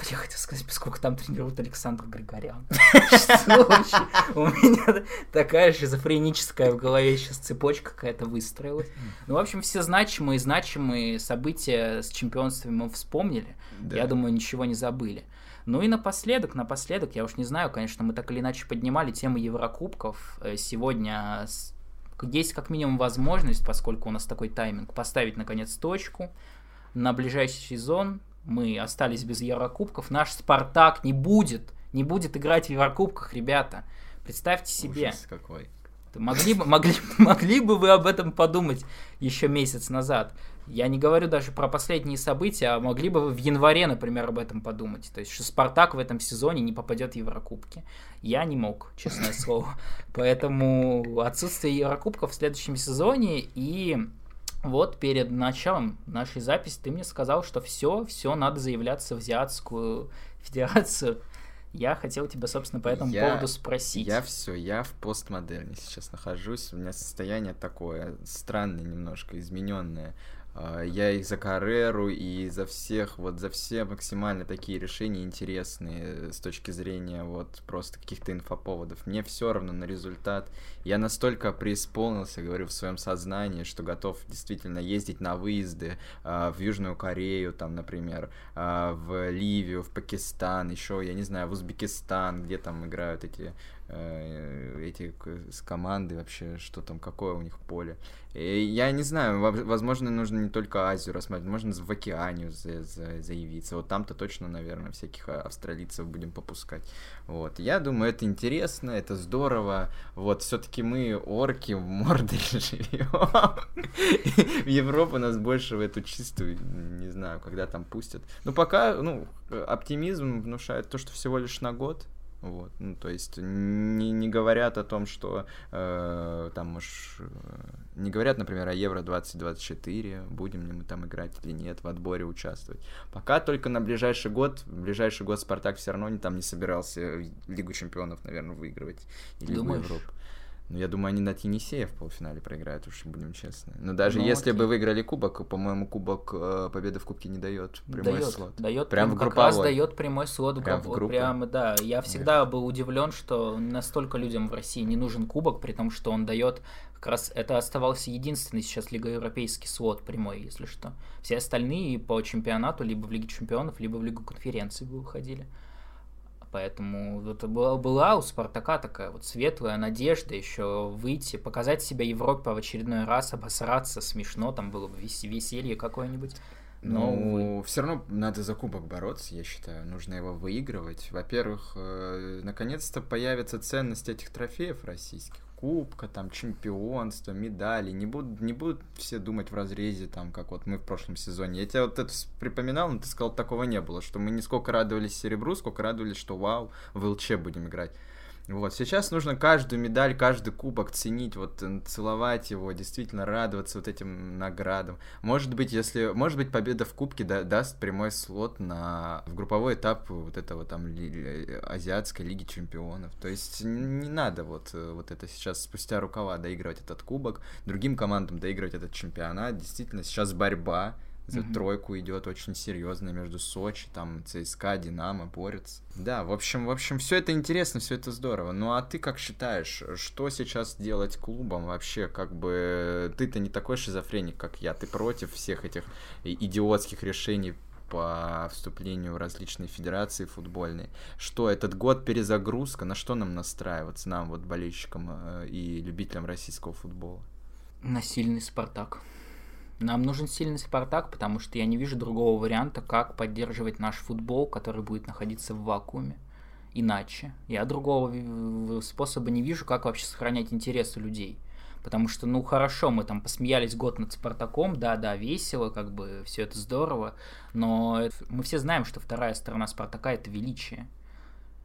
Я хотел сказать, поскольку там тренирует Александр Григорян. У меня такая шизофреническая в голове сейчас цепочка какая-то выстроилась. Ну, в общем, все значимые значимые события с чемпионствами мы вспомнили. Я думаю, ничего не забыли. Ну и напоследок, напоследок, я уж не знаю, конечно, мы так или иначе поднимали тему Еврокубков. Э, сегодня есть как минимум возможность, поскольку у нас такой тайминг, поставить наконец точку на ближайший сезон мы остались без Еврокубков, наш Спартак не будет, не будет играть в Еврокубках, ребята. Представьте себе. Ужас какой. Могли, могли, могли бы вы об этом подумать еще месяц назад. Я не говорю даже про последние события, а могли бы вы в январе, например, об этом подумать. То есть, что Спартак в этом сезоне не попадет в Еврокубки. Я не мог, честное слово. Поэтому отсутствие Еврокубков в следующем сезоне и вот перед началом нашей записи ты мне сказал, что все, все, надо заявляться в Азиатскую Федерацию. Я хотел тебя, собственно, по этому я, поводу спросить. Я все, я в постмодерне сейчас нахожусь. У меня состояние такое странное немножко, измененное. А, я и за Карреру, и за всех, вот за все максимально такие решения интересные с точки зрения вот просто каких-то инфоповодов. Мне все равно на результат. Я настолько преисполнился, говорю, в своем сознании, что готов действительно ездить на выезды э, в Южную Корею, там, например, э, в Ливию, в Пакистан, еще, я не знаю, в Узбекистан, где там играют эти Э, эти с команды вообще, что там, какое у них поле. И я не знаю, возможно, нужно не только Азию рассматривать, можно в Океанию за, за, заявиться. Вот там-то точно, наверное, всяких а, австралийцев будем попускать. Вот. Я думаю, это интересно, это здорово. Вот, все-таки мы орки в Мордоре живем. В Европу нас больше в эту чистую, не знаю, когда там пустят. Но пока, ну, оптимизм внушает то, что всего лишь на год, вот, ну, то есть не, не говорят о том, что э, там уж э, не говорят, например, о Евро 2024, будем ли мы там играть или нет, в отборе участвовать. Пока только на ближайший год, в ближайший год Спартак все равно не, там не собирался Лигу чемпионов, наверное, выигрывать или Думаешь? Европу. Ну, я думаю, они на Теннисея в полуфинале проиграют, уж будем честны. Но даже ну, если окей. бы выиграли кубок, по-моему, кубок э, победы в кубке не дает прямой дает, слот. Дает, прям в как раз дает прямой слот Прям в группу. Прямо, да. Я всегда Нет. был удивлен, что настолько людям в России не нужен кубок, при том, что он дает как раз это оставался единственный сейчас Лига Европейский слот прямой, если что. Все остальные по чемпионату либо в Лиге Чемпионов, либо в Лигу конференций бы выходили. Поэтому вот была, была у Спартака такая вот светлая надежда еще выйти, показать себя Европе в очередной раз, обосраться смешно, там было бы веселье какое-нибудь. Но, ну, все равно надо за кубок бороться, я считаю. Нужно его выигрывать. Во-первых, э, наконец-то появится ценность этих трофеев российских кубка, там, чемпионство, медали. Не будут, не будут все думать в разрезе, там, как вот мы в прошлом сезоне. Я тебе вот это припоминал, но ты сказал, такого не было, что мы не сколько радовались серебру, сколько радовались, что вау, в ЛЧ будем играть. Вот, сейчас нужно каждую медаль, каждый кубок ценить, вот, целовать его, действительно радоваться вот этим наградам. Может быть, если, может быть, победа в кубке да, даст прямой слот на, в групповой этап вот этого там ли, Азиатской Лиги Чемпионов. То есть не надо вот, вот это сейчас спустя рукава доигрывать этот кубок, другим командам доигрывать этот чемпионат. Действительно, сейчас борьба, за mm-hmm. тройку идет очень серьезно между Сочи, там ЦСКА, Динамо борются. Да, в общем, в общем, все это интересно, все это здорово. Ну а ты как считаешь, что сейчас делать клубом вообще? Как бы ты-то не такой шизофреник, как я. Ты против всех этих идиотских решений по вступлению в различные федерации футбольные. Что этот год перезагрузка, на что нам настраиваться, нам вот болельщикам э, и любителям российского футбола? На сильный Спартак. Нам нужен сильный Спартак, потому что я не вижу другого варианта, как поддерживать наш футбол, который будет находиться в вакууме. Иначе. Я другого способа не вижу, как вообще сохранять интересы людей. Потому что, ну хорошо, мы там посмеялись год над Спартаком, да-да, весело, как бы все это здорово, но мы все знаем, что вторая сторона Спартака это величие.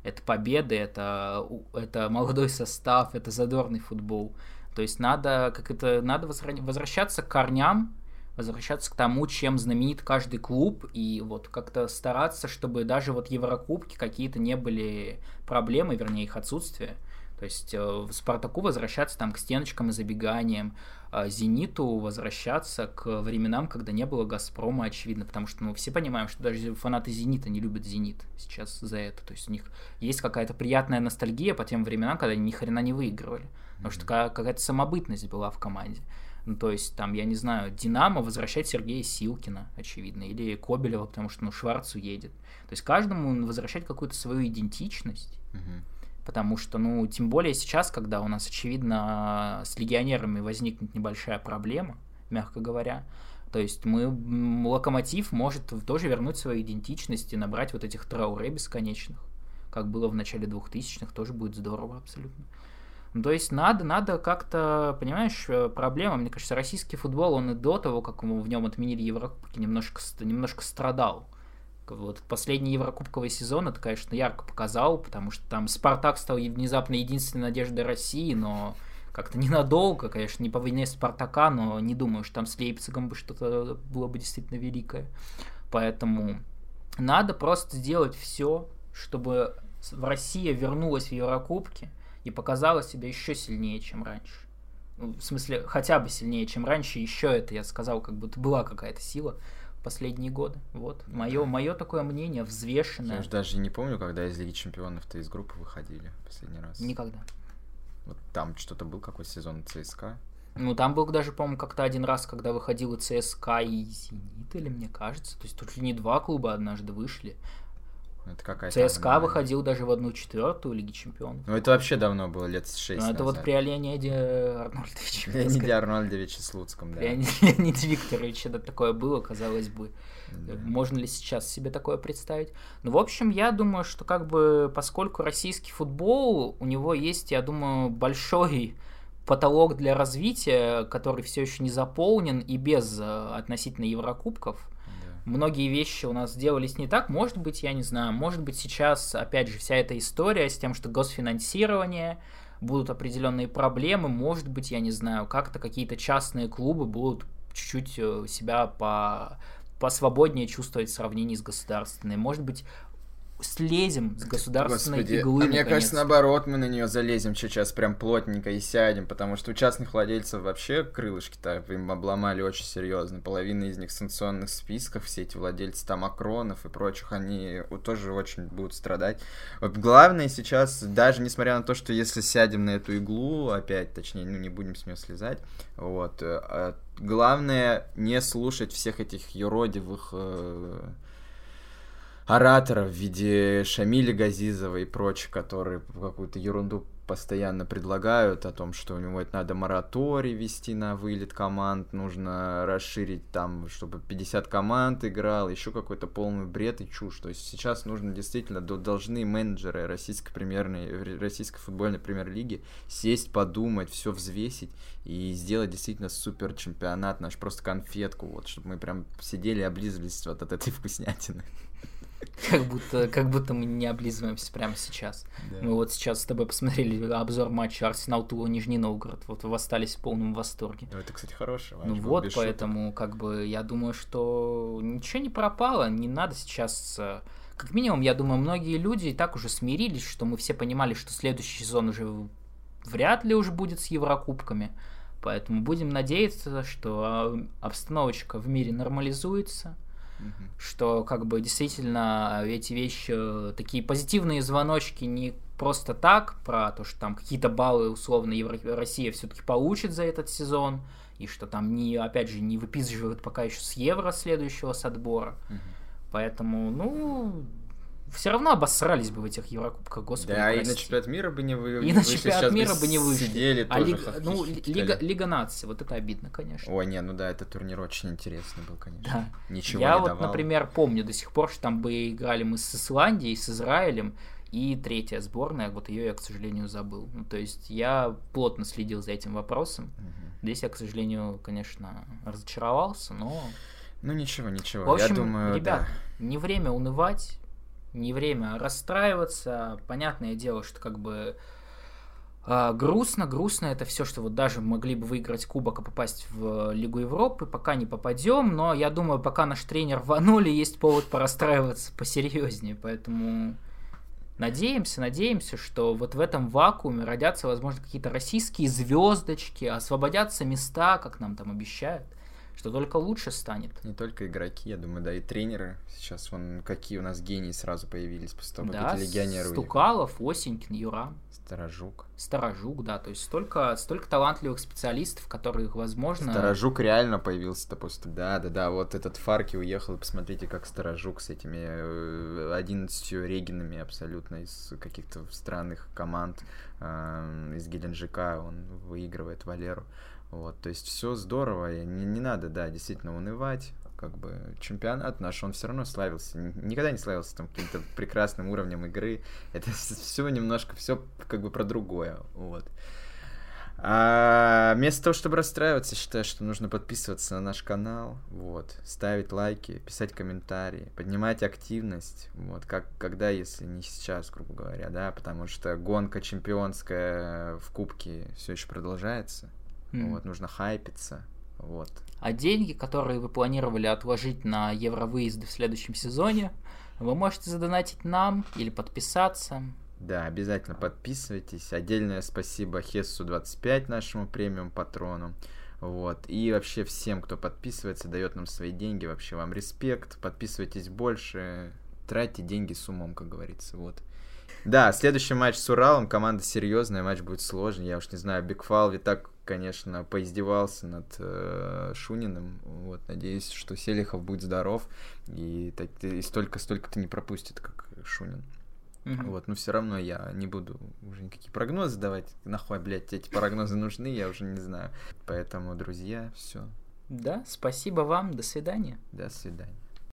Это победы, это, это молодой состав, это задорный футбол. То есть надо, как это, надо возвращаться к корням, возвращаться к тому, чем знаменит каждый клуб, и вот как-то стараться, чтобы даже вот Еврокубки какие-то не были проблемы, вернее, их отсутствие. То есть э, в Спартаку возвращаться там к стеночкам и забеганиям, а Зениту возвращаться к временам, когда не было Газпрома, очевидно, потому что ну, все понимаем, что даже фанаты Зенита не любят Зенит сейчас за это. То есть у них есть какая-то приятная ностальгия по тем временам, когда они ни хрена не выигрывали. Потому что какая-то самобытность была в команде. Ну, то есть, там, я не знаю, Динамо возвращать Сергея Силкина, очевидно, или Кобелева, потому что, ну, Шварц уедет. То есть, каждому возвращать какую-то свою идентичность, угу. потому что, ну, тем более сейчас, когда у нас, очевидно, с легионерами возникнет небольшая проблема, мягко говоря, то есть мы, Локомотив может тоже вернуть свою идентичность и набрать вот этих трауре бесконечных, как было в начале 2000-х, тоже будет здорово абсолютно. Ну, то есть надо, надо как-то, понимаешь, э, проблема, мне кажется, российский футбол, он и до того, как в нем отменили Еврокубки, немножко, немножко страдал. Вот последний Еврокубковый сезон это, конечно, ярко показал, потому что там Спартак стал внезапно единственной надеждой России, но как-то ненадолго, конечно, не по войне Спартака, но не думаю, что там с Лейпцигом бы что-то было бы действительно великое. Поэтому надо просто сделать все, чтобы Россия вернулась в Еврокубки и показала себя еще сильнее, чем раньше. Ну, в смысле, хотя бы сильнее, чем раньше, еще это, я сказал, как будто была какая-то сила последние годы. Вот. Мое, мое такое мнение взвешенное. Я уж даже не помню, когда из Лиги Чемпионов-то из группы выходили последний раз. Никогда. Вот там что-то был какой сезон ЦСКА? Ну, там был даже, по-моему, как-то один раз, когда выходил и ЦСКА, и Зенит, или мне кажется. То есть тут не два клуба однажды вышли. Это какая-то ЦСКА выходил даже в одну четвертую Лиги Чемпионов. Ну, это вообще давно было, лет шесть Ну, это вот при Леониде Арнольдовиче. Леониде Арнольдовиче Слуцком, да. Леониде Викторовиче это такое было, казалось бы. Да. Можно ли сейчас себе такое представить? Ну, в общем, я думаю, что как бы поскольку российский футбол, у него есть, я думаю, большой потолок для развития, который все еще не заполнен и без э, относительно Еврокубков многие вещи у нас сделались не так. Может быть, я не знаю, может быть сейчас, опять же, вся эта история с тем, что госфинансирование, будут определенные проблемы, может быть, я не знаю, как-то какие-то частные клубы будут чуть-чуть э, себя по посвободнее чувствовать в сравнении с государственной. Может быть, слезем с государственной Господи, иглы. А мне кажется, наоборот, мы на нее залезем сейчас прям плотненько и сядем, потому что у частных владельцев вообще крылышки-то им обломали очень серьезно. Половина из них в санкционных списках, все эти владельцы там Акронов и прочих, они тоже очень будут страдать. Вот главное сейчас, даже несмотря на то, что если сядем на эту иглу, опять, точнее, ну не будем с нее слезать, вот, э, а главное не слушать всех этих юродивых э, ораторов в виде Шамиля Газизова и прочих, которые какую-то ерунду постоянно предлагают о том, что у него это надо мораторий вести на вылет команд, нужно расширить там, чтобы 50 команд играл, еще какой-то полный бред и чушь. То есть сейчас нужно действительно, должны менеджеры российской премьерной, российской футбольной премьер-лиги сесть, подумать, все взвесить и сделать действительно супер чемпионат, наш просто конфетку, вот, чтобы мы прям сидели и облизывались вот от этой вкуснятины. Как будто, как будто мы не облизываемся прямо сейчас. Да. Мы вот сейчас с тобой посмотрели обзор матча Арсенал Тула Нижний Новгород. Вот вы остались в полном восторге. Ну, это, кстати, хороший матч. Ну вот, поэтому, шуток. как бы, я думаю, что ничего не пропало. Не надо сейчас. Э, как минимум, я думаю, многие люди и так уже смирились, что мы все понимали, что следующий сезон уже вряд ли уж будет с Еврокубками. Поэтому будем надеяться, что э, обстановочка в мире нормализуется что как бы действительно эти вещи, такие позитивные звоночки не просто так, про то, что там какие-то баллы условно Евро... Россия все-таки получит за этот сезон, и что там не, опять же, не выписывают пока еще с Евро следующего с отбора. Угу. Поэтому, ну, все равно обосрались бы в этих Еврокубках, господи. Да, прости. и на чемпионат мира бы не вышли. И на чемпионат мира бы не вышли. Сидели а лига, ну, лига, лига наций, вот это обидно, конечно. Ой, не, ну да, этот турнир очень интересный был, конечно. Да. Ничего Я не вот, давал. например, помню до сих пор, что там бы играли мы с Исландией, с Израилем, и третья сборная, вот ее я, к сожалению, забыл. Ну, то есть я плотно следил за этим вопросом. Угу. Здесь я, к сожалению, конечно, разочаровался, но... Ну ничего, ничего. В общем, я думаю, ребят, да. не время унывать не время расстраиваться. Понятное дело, что как бы э, грустно, грустно это все, что вот даже могли бы выиграть кубок и попасть в Лигу Европы, пока не попадем, но я думаю, пока наш тренер рванули, есть повод порастраиваться посерьезнее, поэтому надеемся, надеемся, что вот в этом вакууме родятся, возможно, какие-то российские звездочки, освободятся места, как нам там обещают что только лучше станет. Не только игроки, я думаю, да, и тренеры. Сейчас вон какие у нас гении сразу появились после того, да, как эти легионеры Стукалов, Осенькин, Юра. Сторожук. Сторожук, да, то есть столько, столько талантливых специалистов, которых, возможно... Сторожук реально появился-то после... Да, да, да, вот этот Фарки уехал, посмотрите, как Сторожук с этими 11 э, регинами абсолютно из каких-то странных команд, э, из Геленджика, он выигрывает Валеру. Вот, то есть все здорово, и не, не надо, да, действительно унывать. Как бы чемпионат наш, он все равно славился. Никогда не славился там каким-то прекрасным уровнем игры. Это все немножко, все как бы про другое. Вот. А вместо того, чтобы расстраиваться, считаю, что нужно подписываться на наш канал, вот, ставить лайки, писать комментарии, поднимать активность, вот, как, когда, если не сейчас, грубо говоря, да, потому что гонка чемпионская в Кубке все еще продолжается, mm. вот, нужно хайпиться, вот. А деньги, которые вы планировали отложить на евровыезды в следующем сезоне, вы можете задонатить нам или подписаться. Да, обязательно подписывайтесь. Отдельное спасибо Хессу 25 нашему премиум патрону. Вот. И вообще всем, кто подписывается, дает нам свои деньги. Вообще вам респект. Подписывайтесь больше. Тратьте деньги с умом, как говорится. Вот. Да, следующий матч с Уралом. Команда серьезная, матч будет сложный. Я уж не знаю, Бигфалви так, конечно, поиздевался над э, Шуниным. Вот, надеюсь, что Селихов будет здоров и, так, и столько-столько-то не пропустит, как Шунин. Угу. Вот, но все равно я не буду уже никакие прогнозы давать. Нахуй, блядь, эти прогнозы нужны, я уже не знаю. Поэтому, друзья, все. Да, спасибо вам, до свидания. До свидания.